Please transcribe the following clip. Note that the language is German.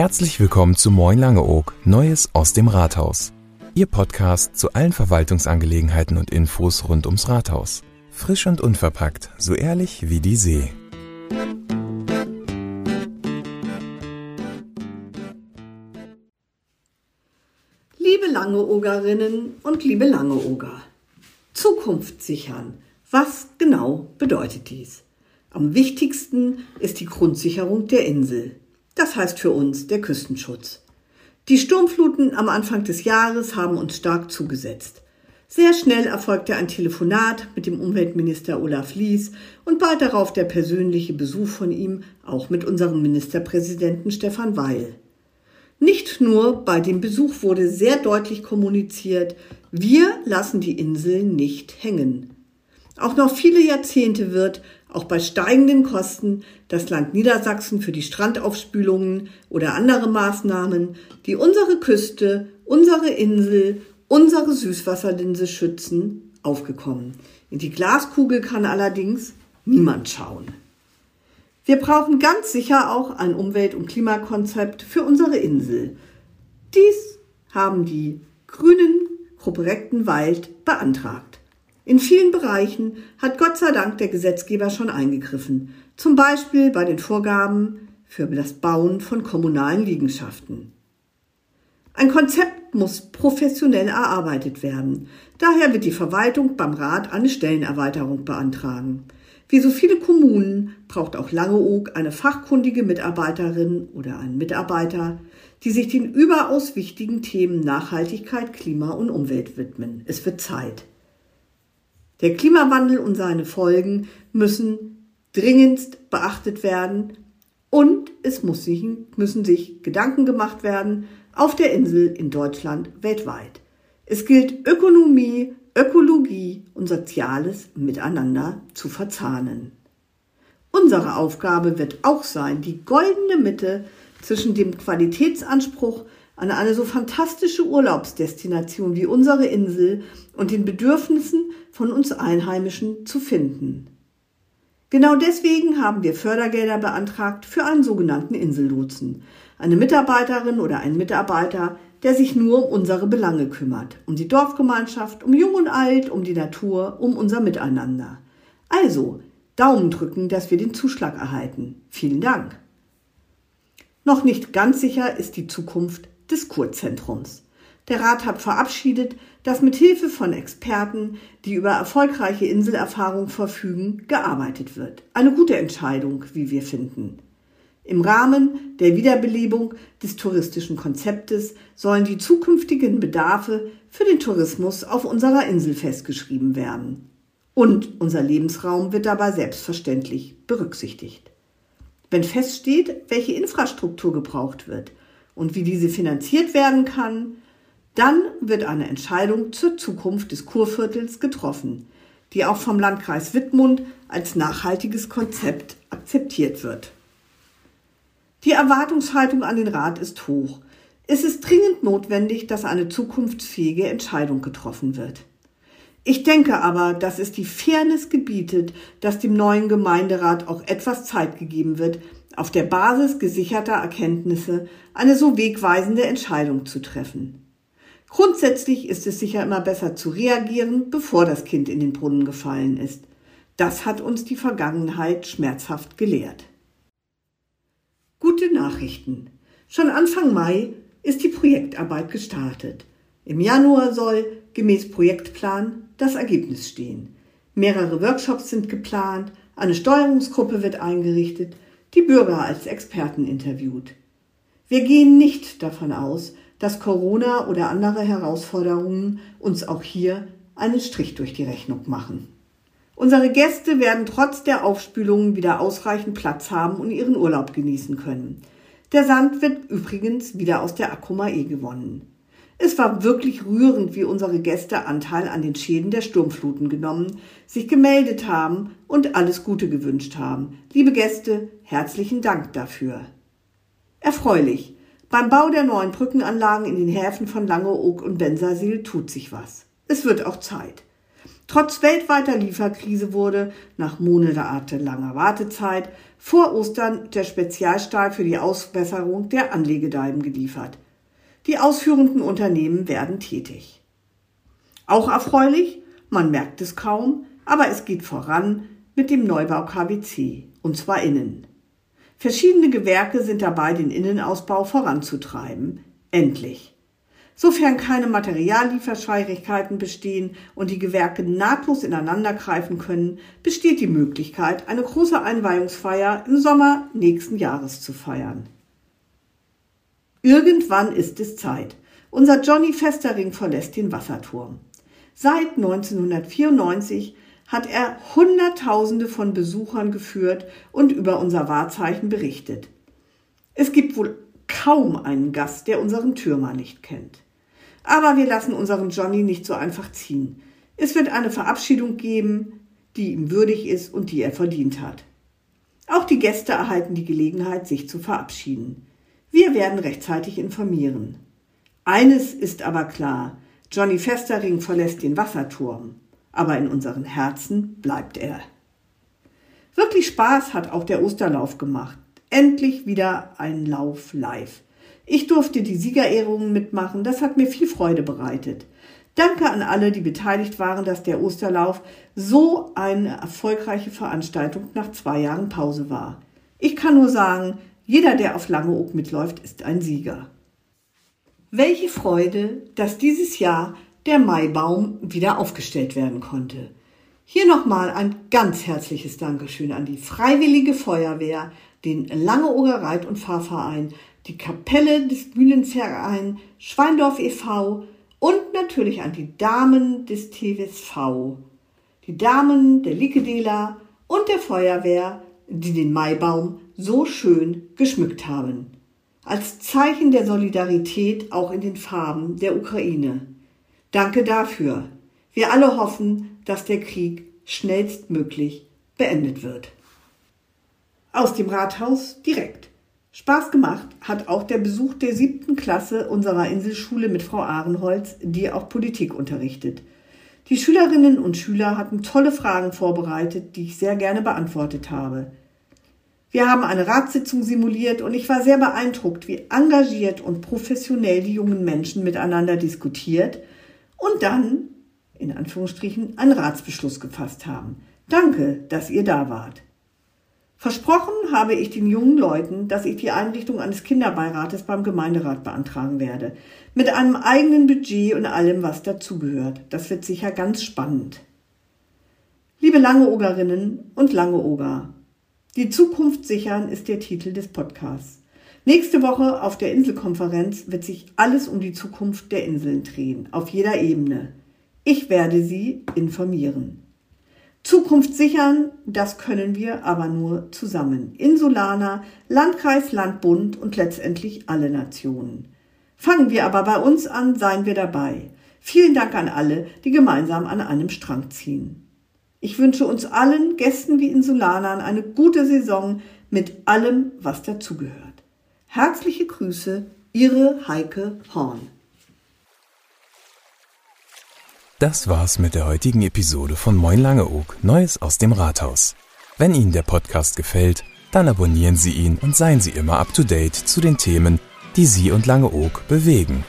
Herzlich willkommen zu Moin Langeoog, Neues aus dem Rathaus. Ihr Podcast zu allen Verwaltungsangelegenheiten und Infos rund ums Rathaus. Frisch und unverpackt, so ehrlich wie die See. Liebe Langeogerinnen und liebe Langeoger, Zukunft sichern. Was genau bedeutet dies? Am wichtigsten ist die Grundsicherung der Insel. Das heißt für uns der Küstenschutz. Die Sturmfluten am Anfang des Jahres haben uns stark zugesetzt. Sehr schnell erfolgte ein Telefonat mit dem Umweltminister Olaf Lies und bald darauf der persönliche Besuch von ihm, auch mit unserem Ministerpräsidenten Stefan Weil. Nicht nur bei dem Besuch wurde sehr deutlich kommuniziert, wir lassen die Insel nicht hängen. Auch noch viele Jahrzehnte wird, auch bei steigenden Kosten, das Land Niedersachsen für die Strandaufspülungen oder andere Maßnahmen, die unsere Küste, unsere Insel, unsere Süßwasserlinse schützen, aufgekommen. In die Glaskugel kann allerdings niemand schauen. Wir brauchen ganz sicher auch ein Umwelt- und Klimakonzept für unsere Insel. Dies haben die Grünen Gruppe Rechtenwald beantragt. In vielen Bereichen hat Gott sei Dank der Gesetzgeber schon eingegriffen, zum Beispiel bei den Vorgaben für das Bauen von kommunalen Liegenschaften. Ein Konzept muss professionell erarbeitet werden. Daher wird die Verwaltung beim Rat eine Stellenerweiterung beantragen. Wie so viele Kommunen braucht auch Langeoog eine fachkundige Mitarbeiterin oder einen Mitarbeiter, die sich den überaus wichtigen Themen Nachhaltigkeit, Klima und Umwelt widmen. Es wird Zeit. Der Klimawandel und seine Folgen müssen dringendst beachtet werden und es sich, müssen sich Gedanken gemacht werden auf der Insel, in Deutschland, weltweit. Es gilt Ökonomie, Ökologie und Soziales miteinander zu verzahnen. Unsere Aufgabe wird auch sein, die goldene Mitte zwischen dem Qualitätsanspruch an eine so fantastische Urlaubsdestination wie unsere Insel und den Bedürfnissen von uns Einheimischen zu finden. Genau deswegen haben wir Fördergelder beantragt für einen sogenannten Insellotsen, eine Mitarbeiterin oder einen Mitarbeiter, der sich nur um unsere Belange kümmert, um die Dorfgemeinschaft, um Jung und Alt, um die Natur, um unser Miteinander. Also, Daumen drücken, dass wir den Zuschlag erhalten. Vielen Dank. Noch nicht ganz sicher ist die Zukunft des Kurzentrums. Der Rat hat verabschiedet, dass mit Hilfe von Experten, die über erfolgreiche Inselerfahrung verfügen, gearbeitet wird. Eine gute Entscheidung, wie wir finden. Im Rahmen der Wiederbelebung des touristischen Konzeptes sollen die zukünftigen Bedarfe für den Tourismus auf unserer Insel festgeschrieben werden. Und unser Lebensraum wird dabei selbstverständlich berücksichtigt. Wenn feststeht, welche Infrastruktur gebraucht wird und wie diese finanziert werden kann, dann wird eine Entscheidung zur Zukunft des Kurviertels getroffen, die auch vom Landkreis Wittmund als nachhaltiges Konzept akzeptiert wird. Die Erwartungshaltung an den Rat ist hoch. Es ist dringend notwendig, dass eine zukunftsfähige Entscheidung getroffen wird. Ich denke aber, dass es die Fairness gebietet, dass dem neuen Gemeinderat auch etwas Zeit gegeben wird, auf der Basis gesicherter Erkenntnisse eine so wegweisende Entscheidung zu treffen. Grundsätzlich ist es sicher immer besser zu reagieren, bevor das Kind in den Brunnen gefallen ist. Das hat uns die Vergangenheit schmerzhaft gelehrt. Gute Nachrichten. Schon Anfang Mai ist die Projektarbeit gestartet. Im Januar soll, gemäß Projektplan, das Ergebnis stehen. Mehrere Workshops sind geplant, eine Steuerungsgruppe wird eingerichtet, die Bürger als Experten interviewt. Wir gehen nicht davon aus, dass Corona oder andere Herausforderungen uns auch hier einen Strich durch die Rechnung machen. Unsere Gäste werden trotz der Aufspülungen wieder ausreichend Platz haben und ihren Urlaub genießen können. Der Sand wird übrigens wieder aus der Akkumae gewonnen. Es war wirklich rührend, wie unsere Gäste Anteil an den Schäden der Sturmfluten genommen, sich gemeldet haben und alles Gute gewünscht haben. Liebe Gäste, herzlichen Dank dafür. Erfreulich. Beim Bau der neuen Brückenanlagen in den Häfen von Langeoog und Bensersiel tut sich was. Es wird auch Zeit. Trotz weltweiter Lieferkrise wurde nach monatelanger Wartezeit vor Ostern der Spezialstahl für die Ausbesserung der Anlegedeiben geliefert. Die ausführenden Unternehmen werden tätig. Auch erfreulich, man merkt es kaum, aber es geht voran mit dem Neubau KWC, und zwar innen. Verschiedene Gewerke sind dabei, den Innenausbau voranzutreiben. Endlich. Sofern keine Materiallieferschwierigkeiten bestehen und die Gewerke nahtlos ineinandergreifen können, besteht die Möglichkeit, eine große Einweihungsfeier im Sommer nächsten Jahres zu feiern. Irgendwann ist es Zeit. Unser Johnny Festering verlässt den Wasserturm. Seit 1994 hat er Hunderttausende von Besuchern geführt und über unser Wahrzeichen berichtet. Es gibt wohl kaum einen Gast, der unseren Türmer nicht kennt. Aber wir lassen unseren Johnny nicht so einfach ziehen. Es wird eine Verabschiedung geben, die ihm würdig ist und die er verdient hat. Auch die Gäste erhalten die Gelegenheit, sich zu verabschieden. Wir werden rechtzeitig informieren. Eines ist aber klar, Johnny Festering verlässt den Wasserturm, aber in unseren Herzen bleibt er. Wirklich Spaß hat auch der Osterlauf gemacht. Endlich wieder ein Lauf live. Ich durfte die Siegerehrungen mitmachen, das hat mir viel Freude bereitet. Danke an alle, die beteiligt waren, dass der Osterlauf so eine erfolgreiche Veranstaltung nach zwei Jahren Pause war. Ich kann nur sagen, jeder, der auf Langeoog mitläuft, ist ein Sieger. Welche Freude, dass dieses Jahr der Maibaum wieder aufgestellt werden konnte. Hier nochmal ein ganz herzliches Dankeschön an die Freiwillige Feuerwehr, den Langeoger Reit- und Fahrverein, die Kapelle des Mühlenverein Schweindorf e.V. und natürlich an die Damen des TWSV, die Damen der Likedela und der Feuerwehr, die den Maibaum so schön geschmückt haben. Als Zeichen der Solidarität auch in den Farben der Ukraine. Danke dafür. Wir alle hoffen, dass der Krieg schnellstmöglich beendet wird. Aus dem Rathaus direkt. Spaß gemacht hat auch der Besuch der siebten Klasse unserer Inselschule mit Frau Ahrenholz, die auch Politik unterrichtet. Die Schülerinnen und Schüler hatten tolle Fragen vorbereitet, die ich sehr gerne beantwortet habe. Wir haben eine Ratssitzung simuliert und ich war sehr beeindruckt, wie engagiert und professionell die jungen Menschen miteinander diskutiert und dann, in Anführungsstrichen, einen Ratsbeschluss gefasst haben. Danke, dass ihr da wart. Versprochen habe ich den jungen Leuten, dass ich die Einrichtung eines Kinderbeirates beim Gemeinderat beantragen werde. Mit einem eigenen Budget und allem, was dazugehört. Das wird sicher ganz spannend. Liebe Langeogerinnen und Langeoger, die Zukunft sichern ist der Titel des Podcasts. Nächste Woche auf der Inselkonferenz wird sich alles um die Zukunft der Inseln drehen, auf jeder Ebene. Ich werde Sie informieren. Zukunft sichern, das können wir aber nur zusammen. Insulaner, Landkreis, Land, Bund und letztendlich alle Nationen. Fangen wir aber bei uns an, seien wir dabei. Vielen Dank an alle, die gemeinsam an einem Strang ziehen. Ich wünsche uns allen, Gästen wie Insulanern, eine gute Saison mit allem, was dazugehört. Herzliche Grüße, Ihre Heike Horn. Das war's mit der heutigen Episode von Moin Langeoog, Neues aus dem Rathaus. Wenn Ihnen der Podcast gefällt, dann abonnieren Sie ihn und seien Sie immer up to date zu den Themen, die Sie und Langeoog bewegen.